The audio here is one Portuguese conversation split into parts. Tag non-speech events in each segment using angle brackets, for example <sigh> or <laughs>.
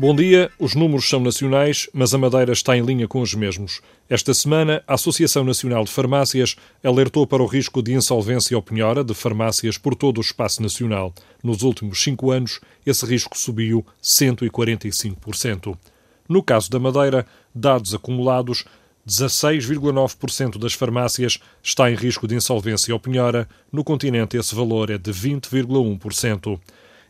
Bom dia, os números são nacionais, mas a Madeira está em linha com os mesmos. Esta semana, a Associação Nacional de Farmácias alertou para o risco de insolvência ou penhora de farmácias por todo o espaço nacional. Nos últimos cinco anos, esse risco subiu 145%. No caso da Madeira, dados acumulados, 16,9% das farmácias está em risco de insolvência ou penhora. No continente, esse valor é de 20,1%.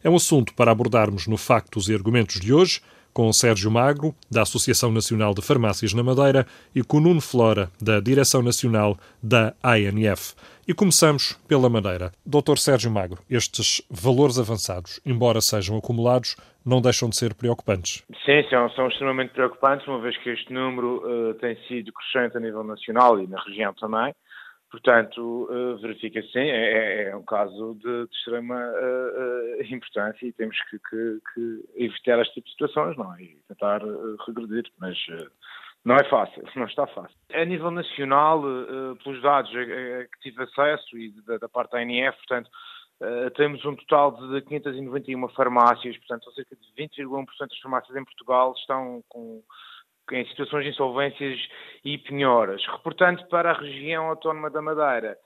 É um assunto para abordarmos no Factos e Argumentos de hoje, com Sérgio Magro, da Associação Nacional de Farmácias na Madeira, e com Nuno Flora, da Direção Nacional da ANF. E começamos pela Madeira. Doutor Sérgio Magro, estes valores avançados, embora sejam acumulados, não deixam de ser preocupantes. Sim, são, são extremamente preocupantes, uma vez que este número uh, tem sido crescente a nível nacional e na região também. Portanto, uh, verifica sim, é, é, é, um caso de, de extrema uh, uh, importância e temos que, que, que, evitar este tipo de situações, não é? E tentar regredir, mas não é fácil, <laughs> não está fácil. A nível nacional, pelos dados a, que tive acesso e da, da parte da ANF, portanto, temos um total de 591 farmácias, portanto, cerca de 20,1% das farmácias em Portugal estão com em situações de insolvências e penhoras. Reportando para a região autónoma da Madeira,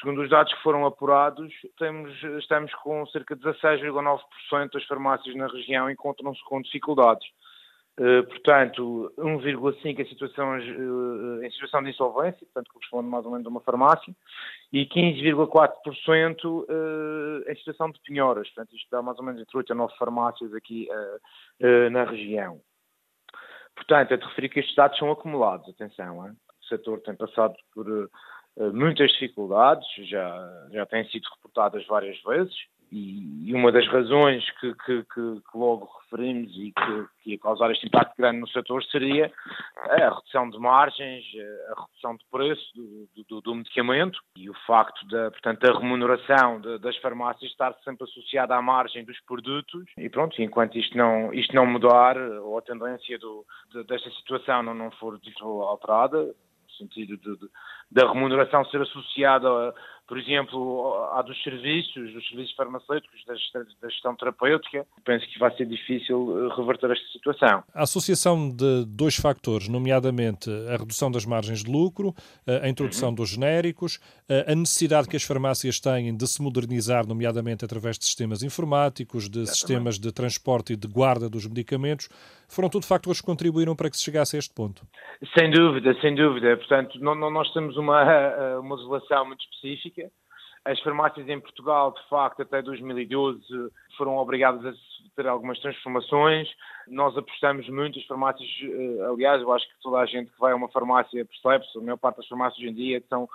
segundo os dados que foram apurados, temos, estamos com cerca de 16,9% das farmácias na região encontram-se com dificuldades. Uh, portanto, 1,5% em, situações, uh, em situação de insolvência, portanto, corresponde mais ou menos a uma farmácia, e 15,4% uh, em situação de penhoras. Portanto, isto dá mais ou menos entre 8 a 9 farmácias aqui na região. Portanto, é de referir que estes dados são acumulados, atenção, hein? o setor tem passado por uh, muitas dificuldades, já, já têm sido reportadas várias vezes, e, uma das razões que, que, que, logo referimos e que, que, ia causar este impacto grande no setor seria a redução de margens, a redução de preço do, do, do medicamento e o facto da, portanto, da remuneração de, das farmácias estar sempre associada à margem dos produtos. E pronto, enquanto isto não, isto não mudar ou a tendência do, de, desta situação não, não for alterada, no sentido de, de, da remuneração ser associada a por exemplo, há dos serviços, dos serviços farmacêuticos, da, gestão terapêutica, penso que vai ser difícil eh, reverter esta situação. A associação de dois factores, nomeadamente a redução das margens de lucro, eh, a introdução uhum. dos genéricos, eh, a necessidade que as farmácias têm de se modernizar, nomeadamente através de sistemas informáticos, de Exatamente. sistemas de transporte e de guarda dos medicamentos, foram tudo factores que contribuíram para que se chegasse a este ponto. Sem dúvida, sem dúvida. Portanto, não, não, nós temos uma, <laughs> uma legislação muito específica as farmácias em Portugal, de facto, até 2012 foram obrigadas a ter algumas transformações. Nós apostamos muito, as farmácias, eh, aliás, eu acho que toda a gente que vai a uma farmácia percebe-se, a maior parte das farmácias hoje em dia são,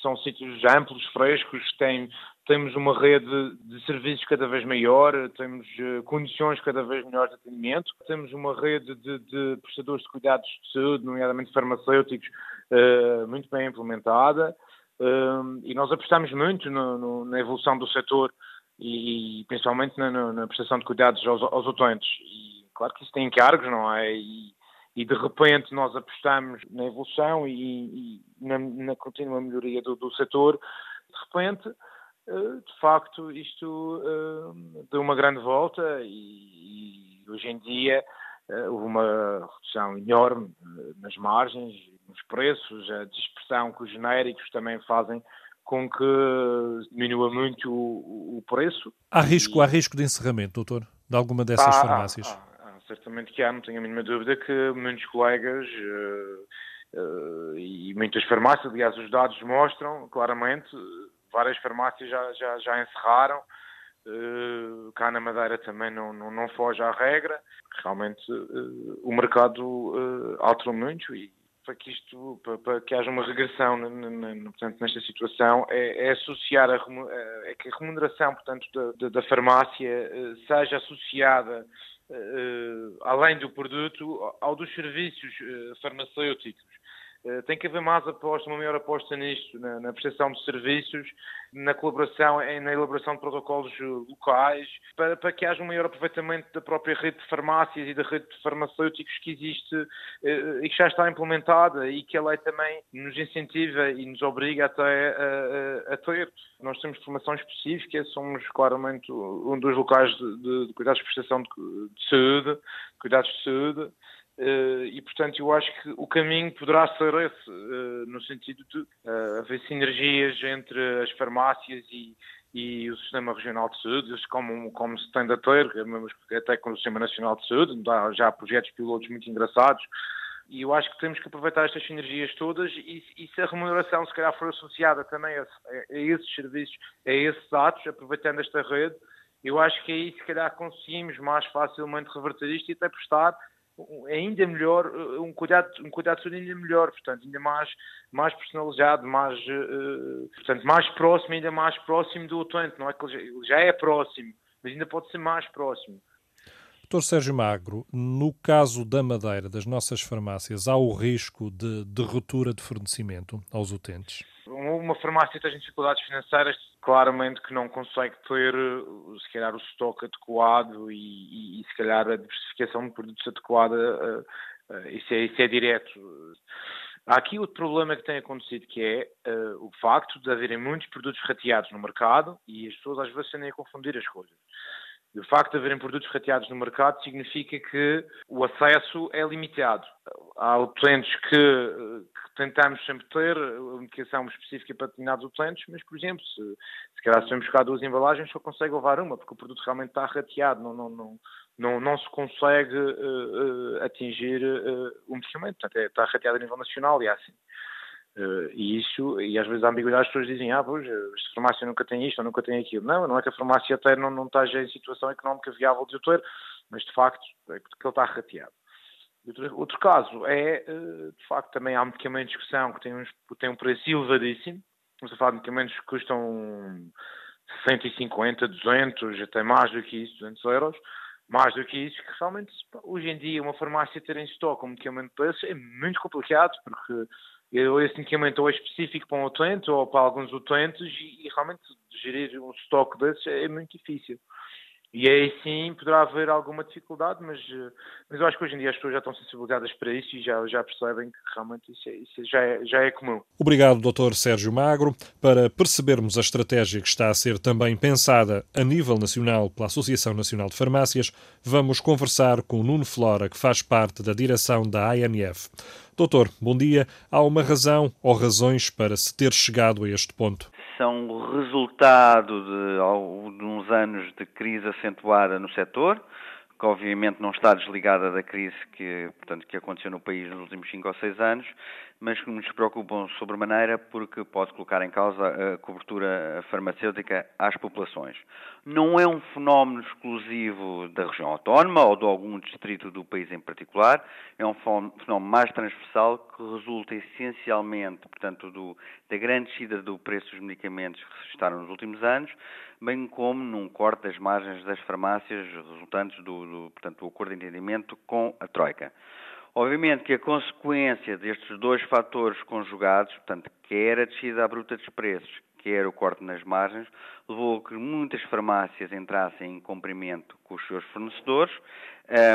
são sítios amplos, frescos, tem, temos uma rede de serviços cada vez maior, temos uh, condições cada vez melhores de atendimento, temos uma rede de, de prestadores de cuidados de saúde, nomeadamente farmacêuticos, uh, muito bem implementada e nós apostamos muito no, no, na evolução do setor e, principalmente na, na, prestação de cuidados aos, aos utentes. E claro que isso tem encargos, não é? E, e de repente nós apostamos na evolução e, e na, na, contínua melhoria do, do, setor, de repente, uh, de facto, isto uh, deu uma grande volta e, e hoje em dia uh, houve uma redução enorme nas margens nos preços, a dispersão que os genéricos também fazem com que diminua muito o, o preço. Há risco, e... há risco de encerramento, doutor, de alguma dessas ah, farmácias? Ah, ah, certamente que há, não tenho a mínima dúvida que muitos colegas uh, uh, e muitas farmácias, aliás, os dados mostram claramente, várias farmácias já, já, já encerraram, Uh, cá na Madeira também não, não, não foge à regra. Realmente o mercado alterou muito e, para que isto, para, para que haja uma regressão portanto, nesta situação, é, é associar a, é que a remuneração, portanto, da, da, farmácia eh, seja associada, uh, além do produto, ao dos serviços farmacêuticos. Uh, tem que haver mais aposta, uma maior aposta nisto, na, na prestação de serviços, na colaboração, na elaboração de protocolos locais, para, para, que haja um maior aproveitamento da própria rede de farmácias e da rede de farmacêuticos que existe uh, e que já está implementada e que a lei também nos incentiva e nos obriga até a, a, a ter. Nós temos formação específica, somos claramente um dos locais de, de, de cuidados de prestação de, de saúde, cuidados de saúde, e, portanto, eu acho que o caminho poderá ser esse, uh, no sentido de uh, haver sinergias entre as farmácias e, e o Sistema Regional de Saúde, como, como se tem de ter, até com o Sistema Nacional de Saúde, há já projetos pilotos muito engraçados, e eu acho que temos que aproveitar estas sinergias todas e, e se a remuneração se calhar for associada também a, a, esses serviços, a esses atos, aproveitando esta rede, eu acho que aí se calhar conseguimos mais facilmente reverter isto e até prestar ainda melhor, uh, um cuidado, um cuidado de saúde ainda melhor, portanto, ainda mais, mais personalizado, mais, uh, portanto, mais próximo, ainda mais próximo do utente, não é que ele já, é próximo, mas ainda pode ser mais próximo. Doutor Sérgio Magro, no caso da Madeira, das nossas farmácias, há o risco de, de ruptura de fornecimento aos utentes? Uma farmácia tem dificuldades financeiras, claramente que não consegue ter, se calhar, o estoque adequado e, e, se calhar, a diversificação de produtos adequada, uh, uh, isso, é, isso é direto. Há aqui outro problema que tem acontecido, que é uh, o facto de haverem muitos produtos rateados no mercado e as pessoas às vezes tendem a confundir as coisas. O facto de haverem produtos rateados no mercado significa que o acesso é limitado. Há utentes que, que tentamos sempre ter medicação específica para determinados utentes, mas, por exemplo, se, se calhar se vamos buscar duas embalagens, só consegue levar uma, porque o produto realmente está rateado, não, não, não, não, não se consegue uh, uh, atingir uh, o medicamento. Portanto, é, está rateado a nível nacional e é assim. Uh, e isso, e às vezes a ambiguidade as pessoas dizem, ah, pois, a farmácia nunca tem isto ou nunca tem aquilo. Não, não é que a farmácia até não, não esteja em situação económica viável de o ter, mas de facto é que ele está rateado. Outro, outro caso é, uh, de facto, também há medicamentos que são, que têm, uns, têm um preço elevadíssimo. Estamos a falar de medicamentos que custam 150, 200, até mais do que isso, 200 euros. Mais do que isso, que realmente, hoje em dia, uma farmácia ter em estoque um medicamento desse é muito complicado, porque esse ou é específico para um utente ou para alguns utentes e, e realmente gerir um estoque desses é muito difícil. E aí sim poderá haver alguma dificuldade, mas, mas eu acho que hoje em dia as pessoas já estão sensibilizadas para isso e já, já percebem que realmente isso, é, isso já, é, já é comum. Obrigado, Dr. Sérgio Magro. Para percebermos a estratégia que está a ser também pensada a nível nacional pela Associação Nacional de Farmácias, vamos conversar com Nuno Flora, que faz parte da direção da ANF. Doutor, bom dia. Há uma razão ou razões para se ter chegado a este ponto? São resultado de, de uns anos de crise acentuada no setor, que obviamente não está desligada da crise que, portanto, que aconteceu no país nos últimos 5 ou 6 anos, mas que nos preocupam sobremaneira porque pode colocar em causa a cobertura farmacêutica às populações. Não é um fenómeno exclusivo da região autónoma ou de algum distrito do país em particular, é um fenómeno mais transversal que resulta essencialmente, portanto, do, da grande descida do preço dos medicamentos que se registaram nos últimos anos, bem como num corte das margens das farmácias resultantes do, do, portanto, do acordo de entendimento com a Troika. Obviamente que a consequência destes dois fatores conjugados, portanto, quer a descida à bruta dos preços, quer o corte nas margens, levou a que muitas farmácias entrassem em cumprimento com os seus fornecedores,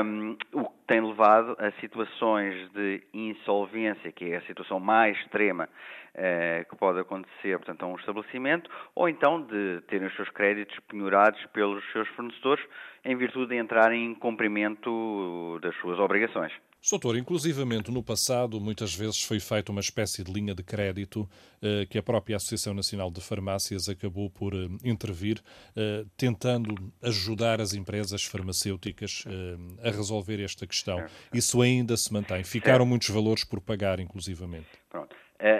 um, o que tem levado a situações de insolvência, que é a situação mais extrema uh, que pode acontecer, portanto, a um estabelecimento, ou então de terem os seus créditos penhorados pelos seus fornecedores em virtude de entrarem em cumprimento das suas obrigações. Soutor, inclusivamente no passado, muitas vezes foi feita uma espécie de linha de crédito eh, que a própria Associação Nacional de Farmácias acabou por eh, intervir, eh, tentando ajudar as empresas farmacêuticas a resolver esta questão. Isso ainda se mantém. Ficaram muitos valores por pagar, inclusivamente. Pronto.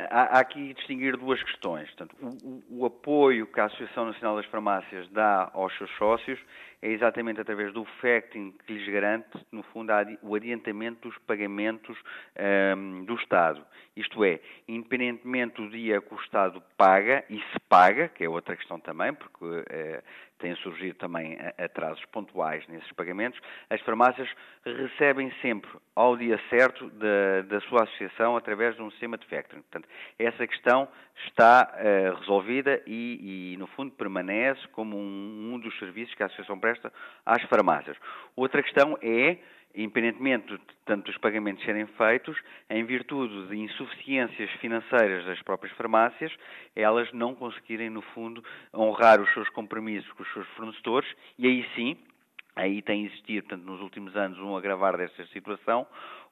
Há, há, aqui distinguir duas questões. Portanto, o, o, apoio que a Associação Nacional das Farmácias dá aos seus sócios é exatamente através do facting que lhes garante, no fundo, o adiantamento dos pagamentos um, ehm, do Estado. Isto é, independentemente do dia que o Estado paga, e se paga, que é outra questão também, porque uh, têm surgido também atrasos pontuais nesses pagamentos, as farmácias recebem sempre ao dia certo da, da sua associação através de um sistema de factoring. Portanto, essa questão está uh, resolvida e, e, no fundo, permanece como um, um dos serviços que a associação presta às farmácias. Outra questão é independentemente de tanto dos pagamentos serem feitos, em virtude de insuficiências financeiras das próprias farmácias, elas não conseguirem, no fundo, honrar os seus compromissos com os seus fornecedores, e aí sim, aí tem existido, portanto, nos últimos anos, um agravar desta situação,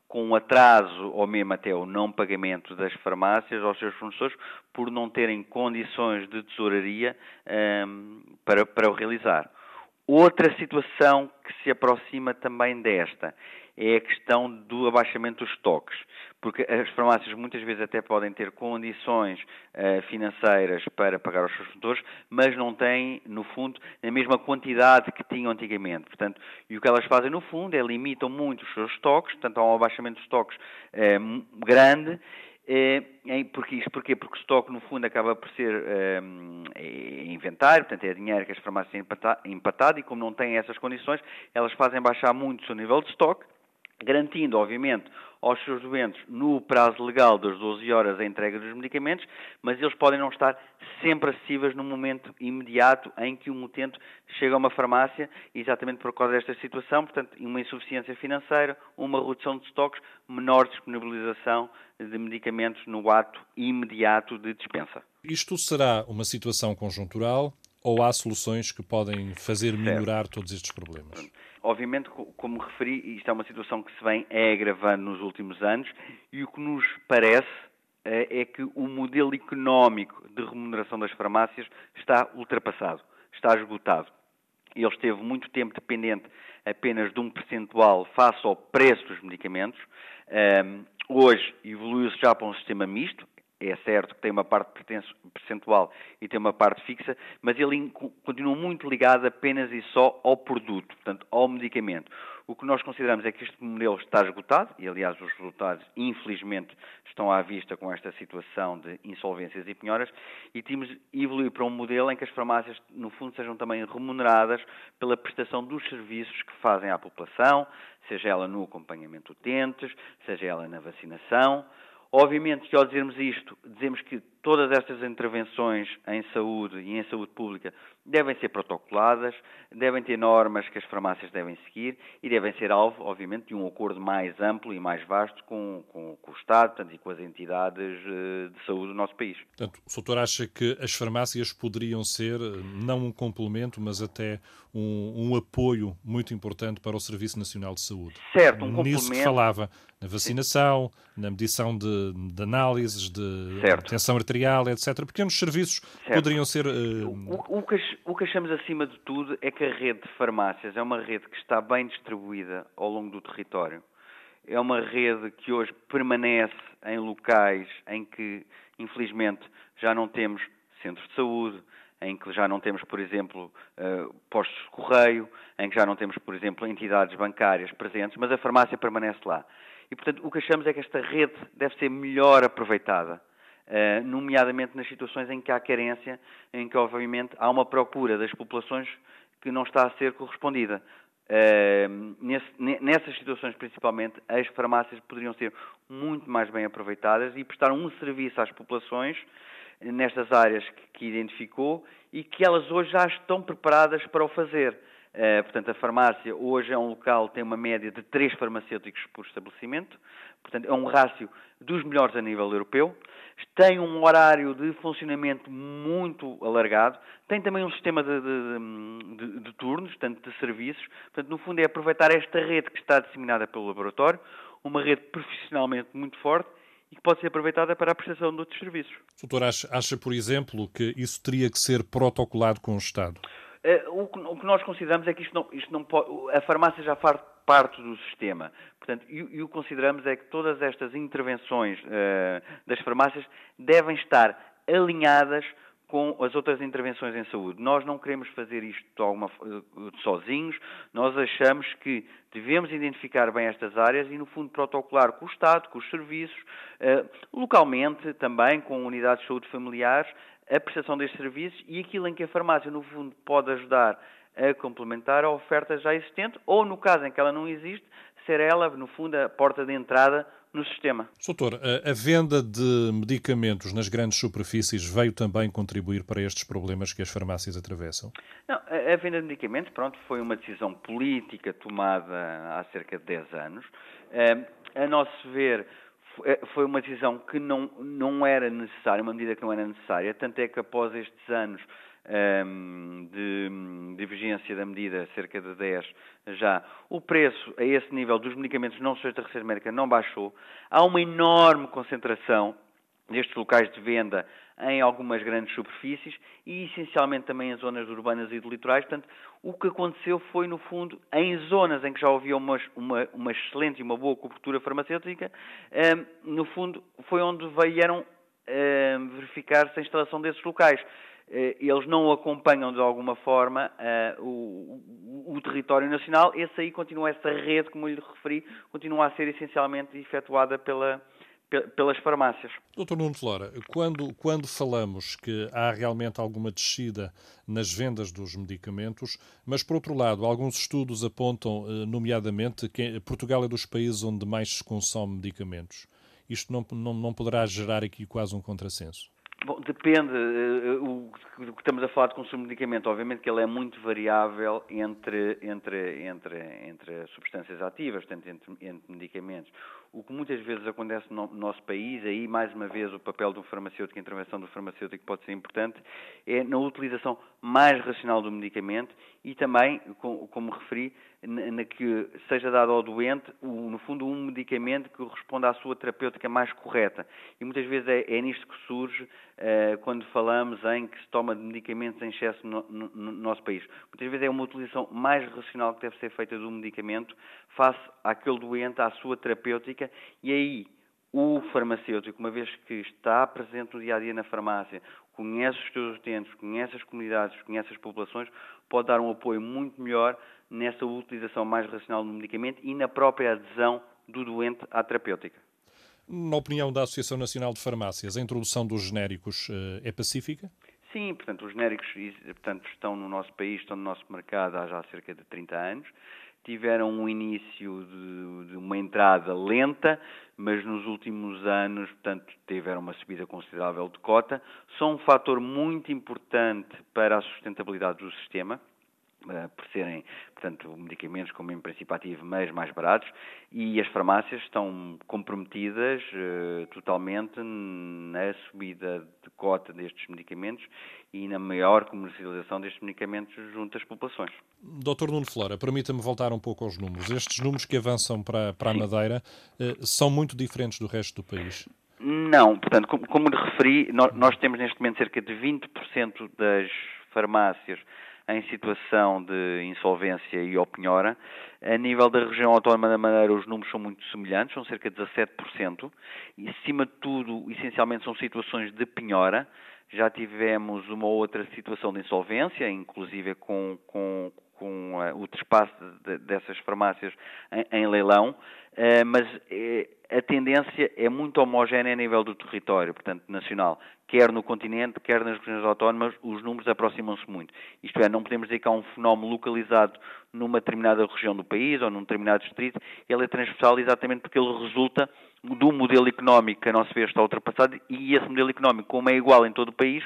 com um atraso ou mesmo até o não pagamento das farmácias aos seus fornecedores por não terem condições de tesouraria um, para, para o realizar. Outra situação que se aproxima também desta é a questão do abaixamento dos estoques, porque as farmácias muitas vezes até podem ter condições uh, financeiras para pagar os seus fornecedores, mas não têm, no fundo, a mesma quantidade que tinham antigamente. Portanto, e o que elas fazem, no fundo, é limitam muito os seus estoques, portanto, há um abaixamento dos estoques uh, grande, é, porque isto porquê? Porque o estoque, no fundo, acaba por ser um, é inventário, portanto, é dinheiro que as farmácias têm empatado e, como não têm essas condições, elas fazem baixar muito o seu nível de estoque, garantindo, obviamente, aos seus doentes, no prazo legal das 12 horas, a entrega dos medicamentos, mas eles podem não estar sempre acessíveis no momento imediato em que um utente chega a uma farmácia, exatamente por causa desta situação, portanto, uma insuficiência financeira, uma redução de estoques, menor disponibilização de medicamentos no ato imediato de dispensa. Isto será uma situação conjuntural ou há soluções que podem fazer melhorar todos estes problemas? Obviamente, como referi, isto é uma situação que se vem agravando nos últimos anos e o que nos parece eh, é que o modelo económico de remuneração das farmácias está ultrapassado, está esgotado. Ele esteve muito tempo dependente apenas de um percentual face ao preço dos medicamentos. Um, hoje evoluiu-se já para um sistema misto, é certo que tem uma parte percentual e tem uma parte fixa, mas ele continua muito ligado apenas e só ao produto, portanto, ao medicamento. O que nós consideramos é que este modelo está esgotado, e aliás os resultados, infelizmente, estão à vista com esta situação de insolvências e penhoras, e temos evoluir para um modelo em que as farmácias, no fundo, sejam também remuneradas pela prestação dos serviços que fazem à população, seja ela no acompanhamento de utentes, seja ela na vacinação, Obviamente que ao dizermos isto, dizemos que todas estas intervenções em saúde e em saúde pública devem ser protocoladas, devem ter normas que as farmácias devem seguir e devem ser alvo, obviamente, de um acordo mais amplo e mais vasto com, com, com o Estado portanto, e com as entidades eh, de saúde do nosso país. Portanto, o doutor acha que as farmácias poderiam ser não um complemento, mas até um, um apoio muito importante para o Serviço Nacional de Saúde? Certo, um Nisso complemento. que falava, na vacinação, Sim. na medição de, de análises, de certo. tensão arterial, material, etc. Pequenos serviços certo. poderiam ser. Uh... O, o, que, o que achamos acima de tudo é que a rede de farmácias é uma rede que está bem distribuída ao longo do território. É uma rede que hoje permanece em locais em que, infelizmente, já não temos centros de saúde, em que já não temos, por exemplo, uh, postos de correio, em que já não temos, por exemplo, entidades bancárias presentes, mas a farmácia permanece lá. E, portanto, o que achamos é que esta rede deve ser melhor aproveitada. Eh, nomeadamente nas situações em que há carência, em que obviamente há uma procura das populações que não está a ser correspondida. Nesse, nessas situações, principalmente, as farmácias poderiam ser muito mais bem aproveitadas e prestar um serviço às populações nestas áreas que identificou e que elas hoje já estão preparadas para o fazer. Uh, portanto, a farmácia hoje é um local, tem uma média de três farmacêuticos por estabelecimento, portanto, é um rácio dos melhores a nível europeu tem um horário de funcionamento muito alargado, tem também um sistema de, de, de, de, turnos, portanto, de serviços. Portanto, no fundo, é aproveitar esta rede que está disseminada pelo laboratório, uma rede profissionalmente muito forte e que pode ser aproveitada para a prestação de outros serviços. Doutor, acha, acha, por exemplo, que isso teria que ser protocolado com o Estado? Uh, o, que, nós consideramos é que isto não, isto não pode, a farmácia já faz parte do sistema. Portanto, e, o que consideramos é que todas estas intervenções uh, das farmácias devem estar alinhadas com as outras intervenções em saúde. Nós não queremos fazer isto eh, sozinhos, nós achamos que devemos identificar bem estas áreas e, no fundo, protocolar com o Estado, com os serviços, eh, localmente também com unidades de saúde familiares, a prestação destes serviços e aquilo em que a farmácia, no fundo, pode ajudar a complementar a oferta já existente ou, no caso em que ela não existe, ser ela, no fundo, a porta de entrada no sistema. Doutor, a venda de medicamentos nas grandes superfícies veio também contribuir para estes problemas que as farmácias atravessam? Não, a venda de medicamentos, pronto, foi uma decisão política tomada há cerca de 10 anos. Eh, a nosso ver, foi uma decisão que não, não era necessária, uma medida que não era necessária, tanto é que após estes anos um, de, de vigência da medida, cerca de 10 já, o preço a esse nível dos medicamentos não sujeitos à receita médica não baixou. Há uma enorme concentração destes locais de venda em algumas grandes superfícies e essencialmente também em zonas urbanas e de litorais. Portanto, o que aconteceu foi, no fundo, em zonas em que já havia uma, uma, uma excelente e uma boa cobertura farmacêutica, no fundo, foi onde vieram verificar-se a instalação desses locais. Eh, eles não acompanham de alguma forma uh, o, o, território nacional, esse aí continua, essa rede, como eu lhe referi, continua a ser essencialmente efetuada pela, pelas farmácias. Doutor Nuno Flora, quando, quando falamos que há realmente alguma descida nas vendas dos medicamentos, mas por outro lado, alguns estudos apontam, eh, nomeadamente, que Portugal é dos países onde mais se consome medicamentos. Isto não, não, não poderá gerar aqui quase um contrassenso? Bom, depende. Uh, o, que estamos a falar de consumo de medicamento, obviamente que ele é muito variável entre, entre, entre, entre substâncias ativas, portanto, entre, entre medicamentos. O que muitas vezes acontece no nosso país, aí mais uma vez o papel do farmacêutico, a intervenção do farmacêutico pode ser importante, é na utilização mais racional do medicamento e também, como referi, na que seja dado ao doente, no fundo, um medicamento que responda à sua terapêutica mais correta. E muitas vezes é, é nisto que surge uh, quando falamos em que se toma medicamentos em excesso no, no, no, nosso país. Muitas vezes é uma utilização mais racional que deve ser feita do medicamento face àquele doente, à sua terapêutica, e aí o farmacêutico, uma vez que está presente no dia a dia na farmácia, conhece os seus utentes, conhece as comunidades, conhece as populações, pode dar um apoio muito melhor nessa utilização mais racional do medicamento e na própria adesão do doente à terapêutica. Na opinião da Associação Nacional de Farmácias, a introdução dos genéricos eh, é pacífica? Sim, portanto, os genéricos portanto, estão no nosso país, estão no nosso mercado há já cerca de 30 anos. Tiveram um início de, de uma entrada lenta, mas nos últimos anos, portanto, tiveram uma subida considerável de cota. São um fator muito importante para a sustentabilidade do sistema por serem, portanto, medicamentos com em princípio ativo, mas mais baratos, e as farmácias estão comprometidas uh, totalmente na subida de cota destes medicamentos e na maior comercialização destes medicamentos junto às populações. Doutor Nuno Flora, permita-me voltar um pouco aos números. Estes números que avançam para, para a Madeira uh, são muito diferentes do resto do país? Não, portanto, como, como lhe referi, nós, nós temos neste momento cerca de 20% das farmácias em situação de insolvência e ou penhora. A nível da região autónoma da Madeira, os números são muito semelhantes, são cerca de 17%, e acima de tudo, essencialmente, são situações de penhora. Já tivemos uma outra situação de insolvência, inclusive com, com, com uh, o despaço de, dessas farmácias em, em leilão, uh, mas uh, a tendência é muito homogénea a nível do território, portanto, nacional. Quer no continente, quer nas regiões autónomas, os números aproximam-se muito. Isto é, não podemos dizer que há um fenómeno localizado numa determinada região do país ou num determinado distrito, ele é transversal exatamente porque ele resulta do modelo económico que a nossa vez está ultrapassado e esse modelo económico, como é igual em todo o país,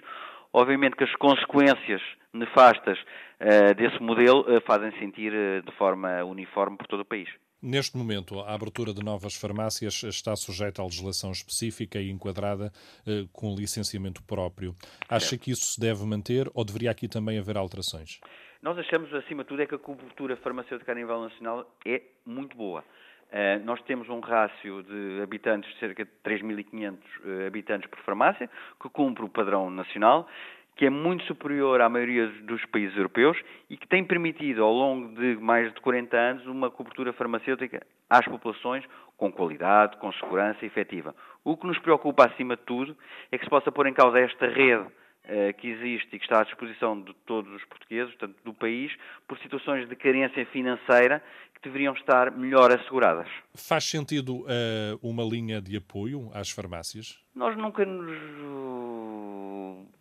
obviamente que as consequências nefastas uh, desse modelo uh, fazem sentir uh, de forma uniforme por todo o país. Neste momento, a abertura de novas farmácias está sujeita à legislação específica e enquadrada eh, com licenciamento próprio. Acha que isso se deve manter ou deveria aqui também haver alterações? Nós achamos, acima de tudo, é que a cobertura farmacêutica a nível nacional é muito boa. Uh, nós temos um rácio de habitantes de cerca de 3.500 uh, habitantes por farmácia, que cumpre o padrão nacional que é muito superior à maioria dos países europeus e que tem permitido, ao longo de mais de 40 anos, uma cobertura farmacêutica às populações com qualidade, com segurança efetiva. O que nos preocupa, acima de tudo, é que se possa pôr em causa esta rede eh, que existe e que está à disposição de todos os portugueses, portanto, do país, por situações de carência financeira que deveriam estar melhor asseguradas. Faz sentido uh, uma linha de apoio às farmácias? Nós nunca nos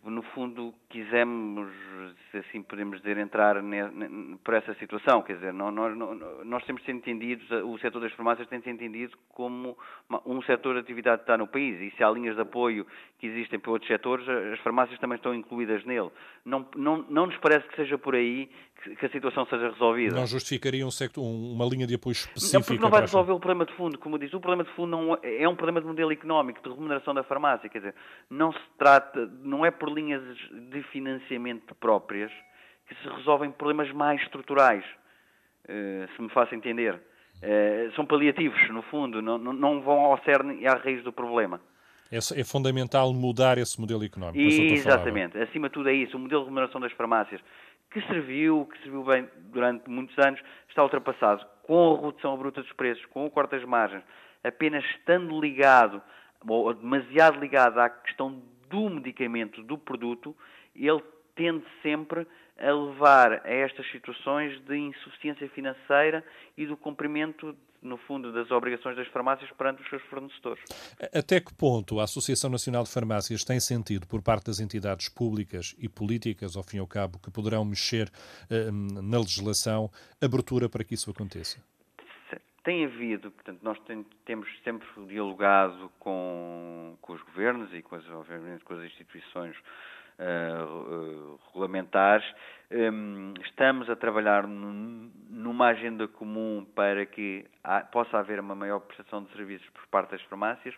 no fundo, quisemos, se assim podemos dizer, entrar ne, ne, por essa situação. Quer dizer, nós, nós, nós temos sido entendidos, o setor das farmácias tem sido entendido como uma, um setor de atividade que está no país. E se há linhas de apoio que existem para outros setores, as farmácias também estão incluídas nele. Não, não, não nos parece que seja por aí que a situação seja resolvida. Não justificaria um sector, uma linha de apoio específica? Não, porque não vai resolver o problema de fundo. Como diz, o problema de fundo não é, é um problema de modelo económico, de remuneração da farmácia. Quer dizer, não se trata, não é por linhas de financiamento próprias que se resolvem problemas mais estruturais, eh, se me faço entender. Eh, são paliativos, no fundo, não, não vão ao cerne e à raiz do problema. É, é fundamental mudar esse modelo económico. Exatamente. Acima de tudo é isso. O modelo de remuneração das farmácias que serviu, que serviu bem durante muitos anos, está ultrapassado. Com a redução bruta dos preços, com o corte das margens, apenas estando ligado, ou demasiado ligado à questão do medicamento, do produto, ele tende sempre a levar a estas situações de insuficiência financeira e do cumprimento no fundo, das obrigações das farmácias perante os seus fornecedores. Até que ponto a Associação Nacional de Farmácias tem sentido, por parte das entidades públicas e políticas, ao fim e ao cabo, que poderão mexer uh, na legislação, abertura para que isso aconteça? Tem havido, portanto, nós tem, temos sempre dialogado com, com os governos e, com as, obviamente, com as instituições uh, regulamentares. Um, estamos a trabalhar numa agenda comum para que há, possa haver uma maior prestação de serviços por parte das farmácias.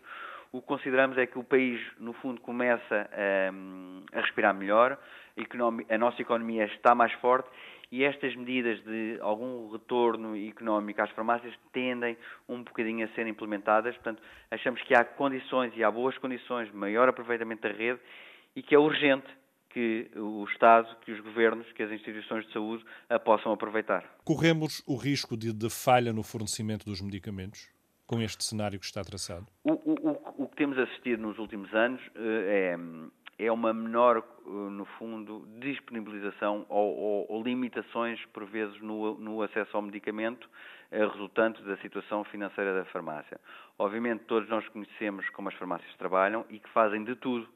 O que consideramos é que o país, no fundo, começa a, a respirar melhor, a, a nossa economia está mais forte e estas medidas de algum retorno económico às farmácias tendem um bocadinho a ser implementadas. Portanto, achamos que há condições e há boas condições de maior aproveitamento da rede e que é urgente que o Estado, que os governos, que as instituições de saúde a possam aproveitar. Corremos o risco de, de falha no fornecimento dos medicamentos com este cenário que está traçado? O, o, o que temos assistido nos últimos anos eh, é, é uma menor, eh, no fundo, disponibilização ou, ou, ou limitações, por vezes, no, no acesso ao medicamento, eh, resultante da situação financeira da farmácia. Obviamente, todos nós conhecemos como as farmácias trabalham e que fazem de tudo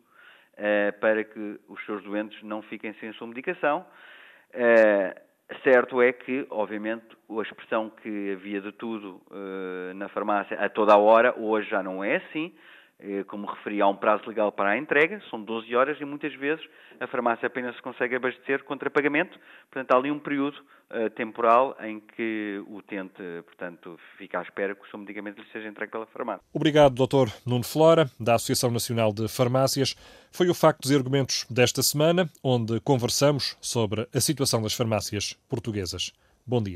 para que os seus doentes não fiquem sem a sua medicação. Eh, certo é que, obviamente, a expressão que havia de tudo eh, na farmácia a toda a hora, hoje já não é assim. Eh, como referi, há um prazo legal para a entrega, são 12 horas e muitas vezes a farmácia apenas se consegue abastecer contra pagamento, portanto há ali um período uh, temporal em que o utente, portanto, fica à espera que o seu medicamento lhe seja entregue pela farmácia. Obrigado, Dr. Nuno Flora, da Associação Nacional de Farmácias. Foi o Factos e Argumentos desta semana, onde conversamos sobre a situação das farmácias portuguesas. Bom dia.